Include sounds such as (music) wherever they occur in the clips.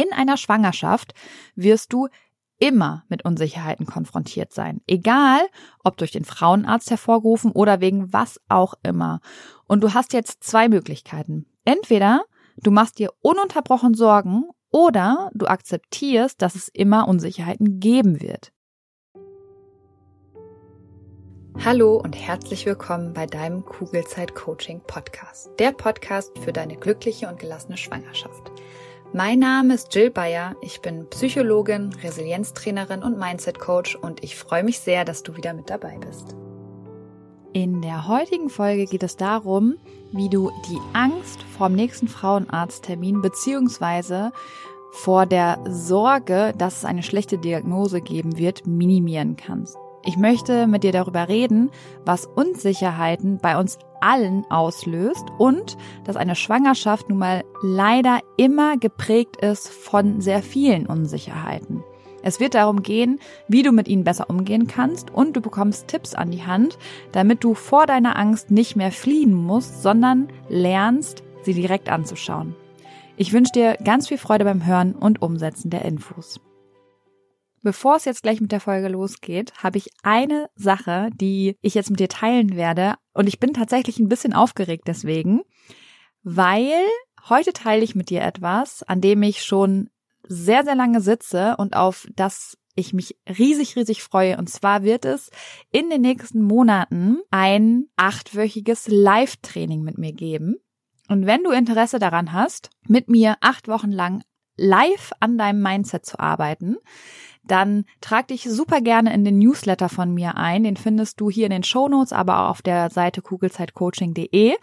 In einer Schwangerschaft wirst du immer mit Unsicherheiten konfrontiert sein. Egal, ob durch den Frauenarzt hervorgerufen oder wegen was auch immer. Und du hast jetzt zwei Möglichkeiten. Entweder du machst dir ununterbrochen Sorgen oder du akzeptierst, dass es immer Unsicherheiten geben wird. Hallo und herzlich willkommen bei deinem Kugelzeit Coaching Podcast. Der Podcast für deine glückliche und gelassene Schwangerschaft. Mein Name ist Jill Bayer. Ich bin Psychologin, Resilienztrainerin und Mindset Coach und ich freue mich sehr, dass du wieder mit dabei bist. In der heutigen Folge geht es darum, wie du die Angst vorm nächsten Frauenarzttermin beziehungsweise vor der Sorge, dass es eine schlechte Diagnose geben wird, minimieren kannst. Ich möchte mit dir darüber reden, was Unsicherheiten bei uns allen auslöst und dass eine Schwangerschaft nun mal leider immer geprägt ist von sehr vielen Unsicherheiten. Es wird darum gehen, wie du mit ihnen besser umgehen kannst und du bekommst Tipps an die Hand, damit du vor deiner Angst nicht mehr fliehen musst, sondern lernst, sie direkt anzuschauen. Ich wünsche dir ganz viel Freude beim Hören und Umsetzen der Infos. Bevor es jetzt gleich mit der Folge losgeht, habe ich eine Sache, die ich jetzt mit dir teilen werde. Und ich bin tatsächlich ein bisschen aufgeregt deswegen, weil heute teile ich mit dir etwas, an dem ich schon sehr, sehr lange sitze und auf das ich mich riesig, riesig freue. Und zwar wird es in den nächsten Monaten ein achtwöchiges Live-Training mit mir geben. Und wenn du Interesse daran hast, mit mir acht Wochen lang live an deinem Mindset zu arbeiten, dann trag dich super gerne in den Newsletter von mir ein. Den findest du hier in den Show Notes, aber auch auf der Seite kugelzeitcoaching.de.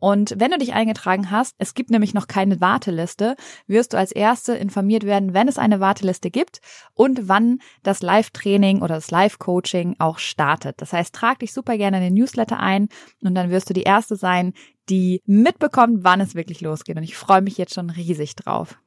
Und wenn du dich eingetragen hast, es gibt nämlich noch keine Warteliste, wirst du als Erste informiert werden, wenn es eine Warteliste gibt und wann das Live-Training oder das Live-Coaching auch startet. Das heißt, trag dich super gerne in den Newsletter ein und dann wirst du die Erste sein, die mitbekommt, wann es wirklich losgeht. Und ich freue mich jetzt schon riesig drauf.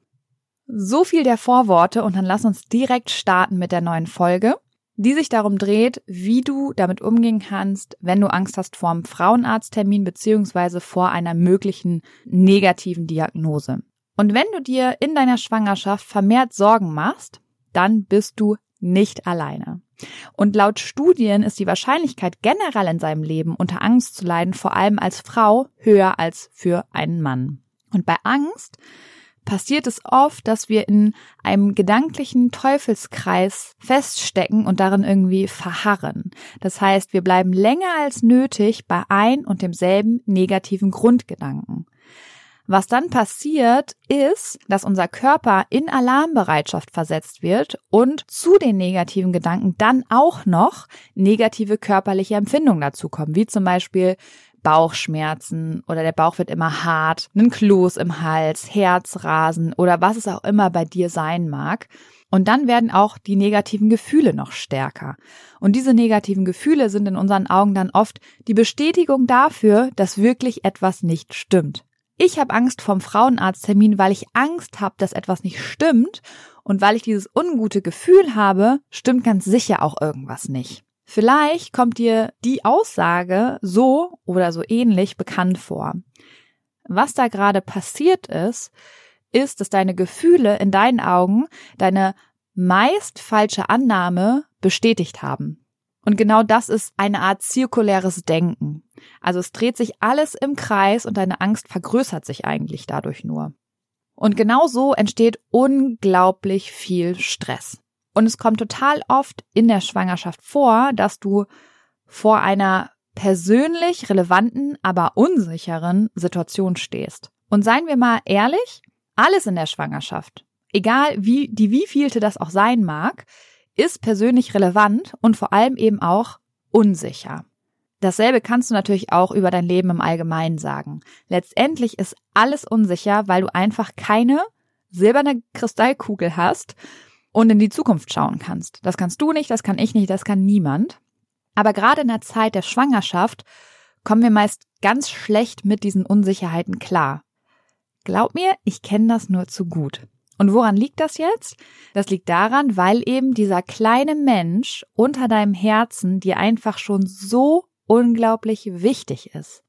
So viel der Vorworte und dann lass uns direkt starten mit der neuen Folge, die sich darum dreht, wie du damit umgehen kannst, wenn du Angst hast vor einem Frauenarzttermin beziehungsweise vor einer möglichen negativen Diagnose. Und wenn du dir in deiner Schwangerschaft vermehrt Sorgen machst, dann bist du nicht alleine. Und laut Studien ist die Wahrscheinlichkeit generell in seinem Leben unter Angst zu leiden, vor allem als Frau, höher als für einen Mann. Und bei Angst passiert es oft, dass wir in einem gedanklichen Teufelskreis feststecken und darin irgendwie verharren. Das heißt, wir bleiben länger als nötig bei ein und demselben negativen Grundgedanken. Was dann passiert, ist, dass unser Körper in Alarmbereitschaft versetzt wird und zu den negativen Gedanken dann auch noch negative körperliche Empfindungen dazukommen, wie zum Beispiel Bauchschmerzen oder der Bauch wird immer hart, einen Kloß im Hals, Herzrasen oder was es auch immer bei dir sein mag. Und dann werden auch die negativen Gefühle noch stärker. Und diese negativen Gefühle sind in unseren Augen dann oft die Bestätigung dafür, dass wirklich etwas nicht stimmt. Ich habe Angst vom Frauenarzttermin, weil ich Angst habe, dass etwas nicht stimmt und weil ich dieses ungute Gefühl habe, stimmt ganz sicher auch irgendwas nicht. Vielleicht kommt dir die Aussage so oder so ähnlich bekannt vor. Was da gerade passiert ist, ist, dass deine Gefühle in deinen Augen deine meist falsche Annahme bestätigt haben. Und genau das ist eine Art zirkuläres Denken. Also es dreht sich alles im Kreis und deine Angst vergrößert sich eigentlich dadurch nur. Und genau so entsteht unglaublich viel Stress. Und es kommt total oft in der Schwangerschaft vor, dass du vor einer persönlich relevanten, aber unsicheren Situation stehst. Und seien wir mal ehrlich, alles in der Schwangerschaft, egal wie die wievielte das auch sein mag, ist persönlich relevant und vor allem eben auch unsicher. Dasselbe kannst du natürlich auch über dein Leben im Allgemeinen sagen. Letztendlich ist alles unsicher, weil du einfach keine silberne Kristallkugel hast, und in die Zukunft schauen kannst. Das kannst du nicht, das kann ich nicht, das kann niemand. Aber gerade in der Zeit der Schwangerschaft kommen wir meist ganz schlecht mit diesen Unsicherheiten klar. Glaub mir, ich kenne das nur zu gut. Und woran liegt das jetzt? Das liegt daran, weil eben dieser kleine Mensch unter deinem Herzen dir einfach schon so unglaublich wichtig ist.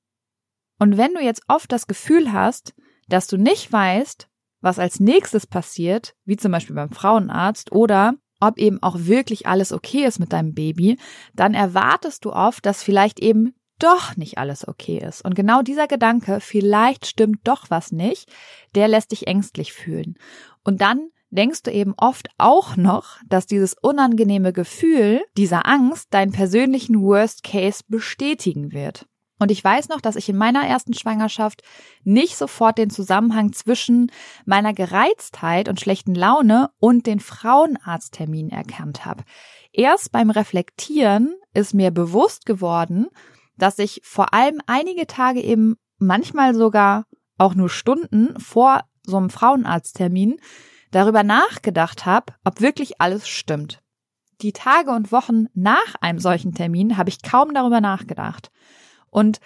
Und wenn du jetzt oft das Gefühl hast, dass du nicht weißt, was als nächstes passiert, wie zum Beispiel beim Frauenarzt oder ob eben auch wirklich alles okay ist mit deinem Baby, dann erwartest du oft, dass vielleicht eben doch nicht alles okay ist. Und genau dieser Gedanke, vielleicht stimmt doch was nicht, der lässt dich ängstlich fühlen. Und dann denkst du eben oft auch noch, dass dieses unangenehme Gefühl dieser Angst deinen persönlichen Worst Case bestätigen wird. Und ich weiß noch, dass ich in meiner ersten Schwangerschaft nicht sofort den Zusammenhang zwischen meiner Gereiztheit und schlechten Laune und den Frauenarzttermin erkannt habe. Erst beim Reflektieren ist mir bewusst geworden, dass ich vor allem einige Tage eben manchmal sogar auch nur Stunden vor so einem Frauenarzttermin darüber nachgedacht habe, ob wirklich alles stimmt. Die Tage und Wochen nach einem solchen Termin habe ich kaum darüber nachgedacht. Und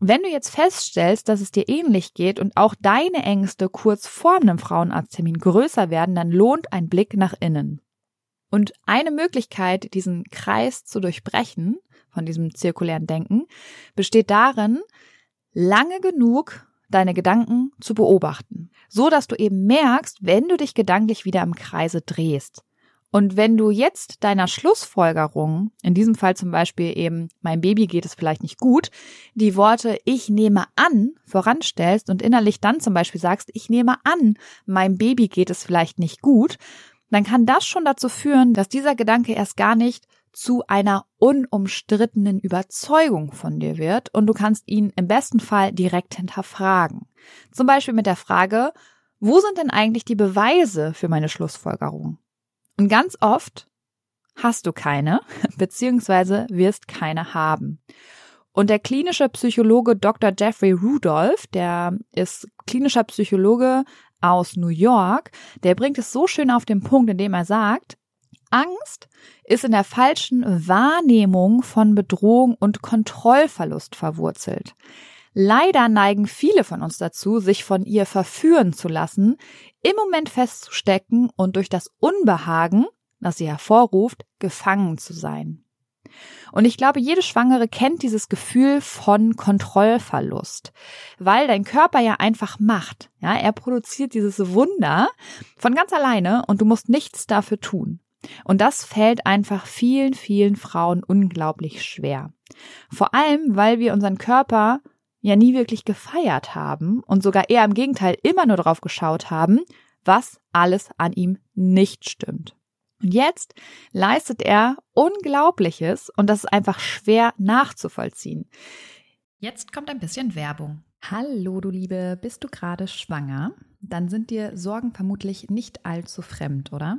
wenn du jetzt feststellst, dass es dir ähnlich geht und auch deine Ängste kurz vor einem Frauenarzttermin größer werden, dann lohnt ein Blick nach innen. Und eine Möglichkeit, diesen Kreis zu durchbrechen, von diesem zirkulären Denken, besteht darin, lange genug deine Gedanken zu beobachten, so dass du eben merkst, wenn du dich gedanklich wieder im Kreise drehst. Und wenn du jetzt deiner Schlussfolgerung, in diesem Fall zum Beispiel eben, mein Baby geht es vielleicht nicht gut, die Worte ich nehme an voranstellst und innerlich dann zum Beispiel sagst, ich nehme an, mein Baby geht es vielleicht nicht gut, dann kann das schon dazu führen, dass dieser Gedanke erst gar nicht zu einer unumstrittenen Überzeugung von dir wird und du kannst ihn im besten Fall direkt hinterfragen. Zum Beispiel mit der Frage, wo sind denn eigentlich die Beweise für meine Schlussfolgerung? Und ganz oft hast du keine, (laughs) beziehungsweise wirst keine haben. Und der klinische Psychologe Dr. Jeffrey Rudolph, der ist klinischer Psychologe aus New York, der bringt es so schön auf den Punkt, indem er sagt, Angst ist in der falschen Wahrnehmung von Bedrohung und Kontrollverlust verwurzelt. Leider neigen viele von uns dazu, sich von ihr verführen zu lassen, im Moment festzustecken und durch das Unbehagen, das sie hervorruft, gefangen zu sein. Und ich glaube, jede Schwangere kennt dieses Gefühl von Kontrollverlust, weil dein Körper ja einfach macht. Ja, er produziert dieses Wunder von ganz alleine und du musst nichts dafür tun. Und das fällt einfach vielen, vielen Frauen unglaublich schwer. Vor allem, weil wir unseren Körper ja nie wirklich gefeiert haben und sogar eher im Gegenteil immer nur darauf geschaut haben, was alles an ihm nicht stimmt. Und jetzt leistet er Unglaubliches und das ist einfach schwer nachzuvollziehen. Jetzt kommt ein bisschen Werbung. Hallo, du Liebe, bist du gerade schwanger? Dann sind dir Sorgen vermutlich nicht allzu fremd, oder?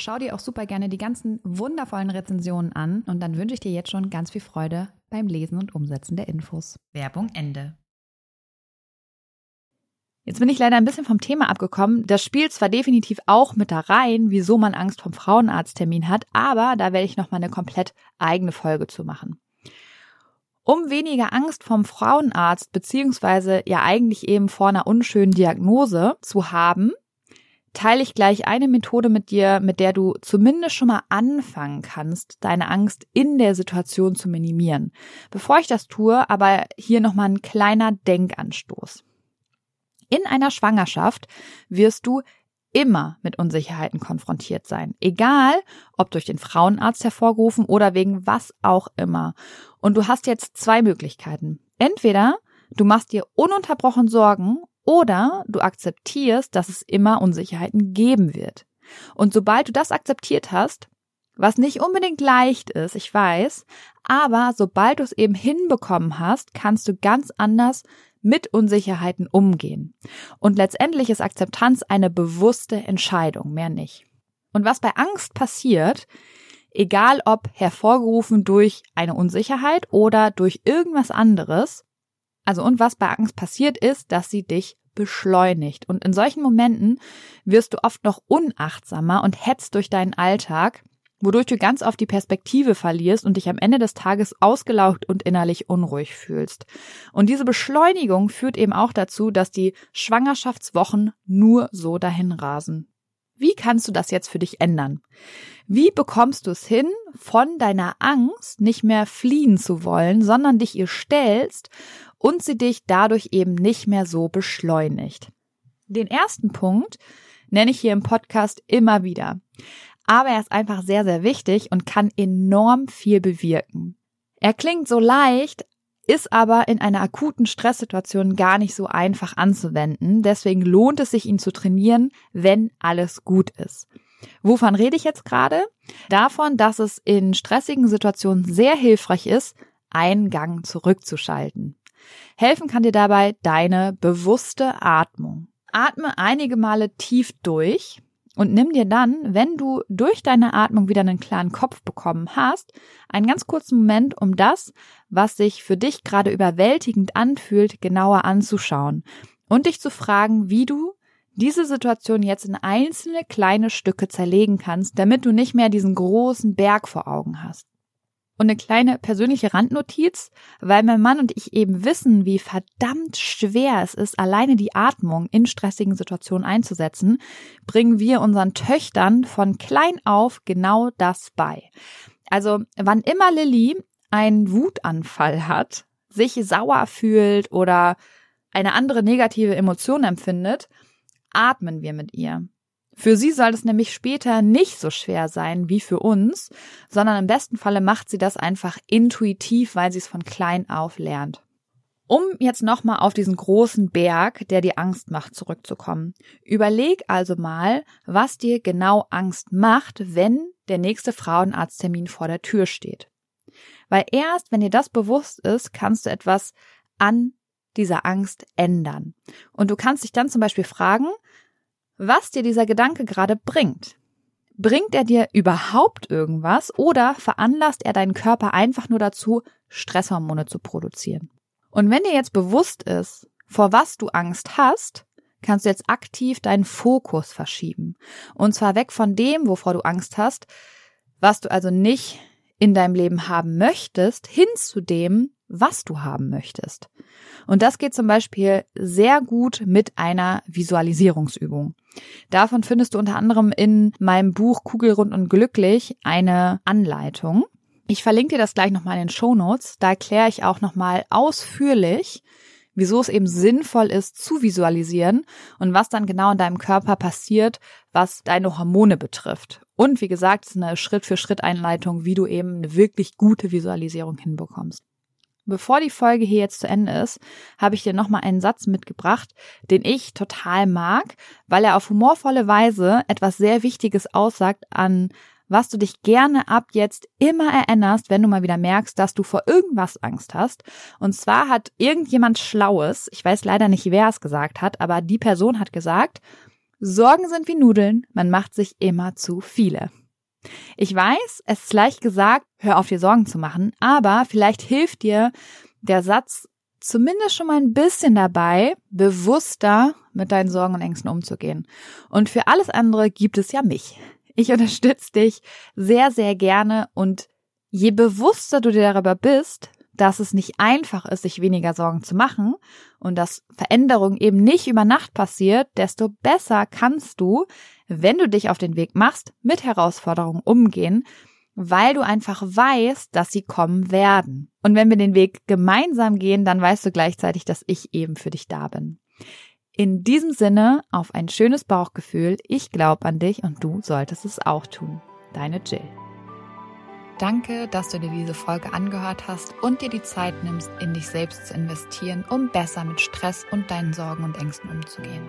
Schau dir auch super gerne die ganzen wundervollen Rezensionen an und dann wünsche ich dir jetzt schon ganz viel Freude beim Lesen und Umsetzen der Infos. Werbung Ende. Jetzt bin ich leider ein bisschen vom Thema abgekommen. Das spielt zwar definitiv auch mit da rein, wieso man Angst vom Frauenarzttermin hat, aber da werde ich noch mal eine komplett eigene Folge zu machen. Um weniger Angst vom Frauenarzt beziehungsweise ja eigentlich eben vor einer unschönen Diagnose zu haben, teile ich gleich eine Methode mit dir, mit der du zumindest schon mal anfangen kannst, deine Angst in der Situation zu minimieren. Bevor ich das tue, aber hier nochmal ein kleiner Denkanstoß. In einer Schwangerschaft wirst du immer mit Unsicherheiten konfrontiert sein. Egal, ob durch den Frauenarzt hervorgerufen oder wegen was auch immer. Und du hast jetzt zwei Möglichkeiten. Entweder du machst dir ununterbrochen Sorgen oder du akzeptierst, dass es immer Unsicherheiten geben wird. Und sobald du das akzeptiert hast, was nicht unbedingt leicht ist, ich weiß, aber sobald du es eben hinbekommen hast, kannst du ganz anders mit Unsicherheiten umgehen. Und letztendlich ist Akzeptanz eine bewusste Entscheidung, mehr nicht. Und was bei Angst passiert, egal ob hervorgerufen durch eine Unsicherheit oder durch irgendwas anderes, also und was bei Angst passiert ist, dass sie dich beschleunigt. Und in solchen Momenten wirst du oft noch unachtsamer und hetzt durch deinen Alltag, wodurch du ganz oft die Perspektive verlierst und dich am Ende des Tages ausgelaugt und innerlich unruhig fühlst. Und diese Beschleunigung führt eben auch dazu, dass die Schwangerschaftswochen nur so dahin rasen. Wie kannst du das jetzt für dich ändern? Wie bekommst du es hin, von deiner Angst nicht mehr fliehen zu wollen, sondern dich ihr stellst und sie dich dadurch eben nicht mehr so beschleunigt? Den ersten Punkt nenne ich hier im Podcast immer wieder. Aber er ist einfach sehr, sehr wichtig und kann enorm viel bewirken. Er klingt so leicht, ist aber in einer akuten Stresssituation gar nicht so einfach anzuwenden. Deswegen lohnt es sich, ihn zu trainieren, wenn alles gut ist. Wovon rede ich jetzt gerade? Davon, dass es in stressigen Situationen sehr hilfreich ist, einen Gang zurückzuschalten. Helfen kann dir dabei deine bewusste Atmung. Atme einige Male tief durch, und nimm dir dann, wenn du durch deine Atmung wieder einen klaren Kopf bekommen hast, einen ganz kurzen Moment, um das, was sich für dich gerade überwältigend anfühlt, genauer anzuschauen und dich zu fragen, wie du diese Situation jetzt in einzelne kleine Stücke zerlegen kannst, damit du nicht mehr diesen großen Berg vor Augen hast. Und eine kleine persönliche Randnotiz, weil mein Mann und ich eben wissen, wie verdammt schwer es ist, alleine die Atmung in stressigen Situationen einzusetzen, bringen wir unseren Töchtern von klein auf genau das bei. Also wann immer Lilly einen Wutanfall hat, sich sauer fühlt oder eine andere negative Emotion empfindet, atmen wir mit ihr. Für sie soll es nämlich später nicht so schwer sein wie für uns, sondern im besten Falle macht sie das einfach intuitiv, weil sie es von klein auf lernt. Um jetzt nochmal auf diesen großen Berg, der dir Angst macht, zurückzukommen. Überleg also mal, was dir genau Angst macht, wenn der nächste Frauenarzttermin vor der Tür steht. Weil erst, wenn dir das bewusst ist, kannst du etwas an dieser Angst ändern. Und du kannst dich dann zum Beispiel fragen, was dir dieser Gedanke gerade bringt. Bringt er dir überhaupt irgendwas oder veranlasst er deinen Körper einfach nur dazu, Stresshormone zu produzieren? Und wenn dir jetzt bewusst ist, vor was du Angst hast, kannst du jetzt aktiv deinen Fokus verschieben. Und zwar weg von dem, wovor du Angst hast, was du also nicht in deinem Leben haben möchtest, hin zu dem, was du haben möchtest. Und das geht zum Beispiel sehr gut mit einer Visualisierungsübung. Davon findest du unter anderem in meinem Buch Kugelrund und Glücklich eine Anleitung. Ich verlinke dir das gleich nochmal in den Show Notes. Da erkläre ich auch nochmal ausführlich, wieso es eben sinnvoll ist zu visualisieren und was dann genau in deinem Körper passiert, was deine Hormone betrifft. Und wie gesagt, es ist eine Schritt-für-Schritt-Einleitung, wie du eben eine wirklich gute Visualisierung hinbekommst. Bevor die Folge hier jetzt zu Ende ist, habe ich dir nochmal einen Satz mitgebracht, den ich total mag, weil er auf humorvolle Weise etwas sehr Wichtiges aussagt an was du dich gerne ab jetzt immer erinnerst, wenn du mal wieder merkst, dass du vor irgendwas Angst hast. Und zwar hat irgendjemand Schlaues, ich weiß leider nicht, wer es gesagt hat, aber die Person hat gesagt, Sorgen sind wie Nudeln, man macht sich immer zu viele. Ich weiß, es ist leicht gesagt, hör auf dir Sorgen zu machen, aber vielleicht hilft dir der Satz zumindest schon mal ein bisschen dabei, bewusster mit deinen Sorgen und Ängsten umzugehen. Und für alles andere gibt es ja mich. Ich unterstütze dich sehr, sehr gerne und je bewusster du dir darüber bist, dass es nicht einfach ist, sich weniger Sorgen zu machen und dass Veränderung eben nicht über Nacht passiert, desto besser kannst du, wenn du dich auf den Weg machst, mit Herausforderungen umgehen, weil du einfach weißt, dass sie kommen werden. Und wenn wir den Weg gemeinsam gehen, dann weißt du gleichzeitig, dass ich eben für dich da bin. In diesem Sinne auf ein schönes Bauchgefühl. Ich glaube an dich und du solltest es auch tun. Deine Jill. Danke, dass du dir diese Folge angehört hast und dir die Zeit nimmst, in dich selbst zu investieren, um besser mit Stress und deinen Sorgen und Ängsten umzugehen.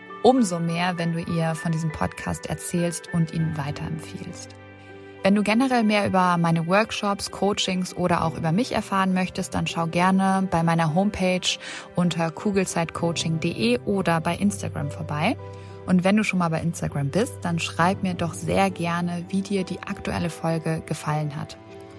umso mehr, wenn du ihr von diesem Podcast erzählst und ihn weiterempfiehlst. Wenn du generell mehr über meine Workshops, Coachings oder auch über mich erfahren möchtest, dann schau gerne bei meiner Homepage unter kugelzeitcoaching.de oder bei Instagram vorbei. Und wenn du schon mal bei Instagram bist, dann schreib mir doch sehr gerne, wie dir die aktuelle Folge gefallen hat.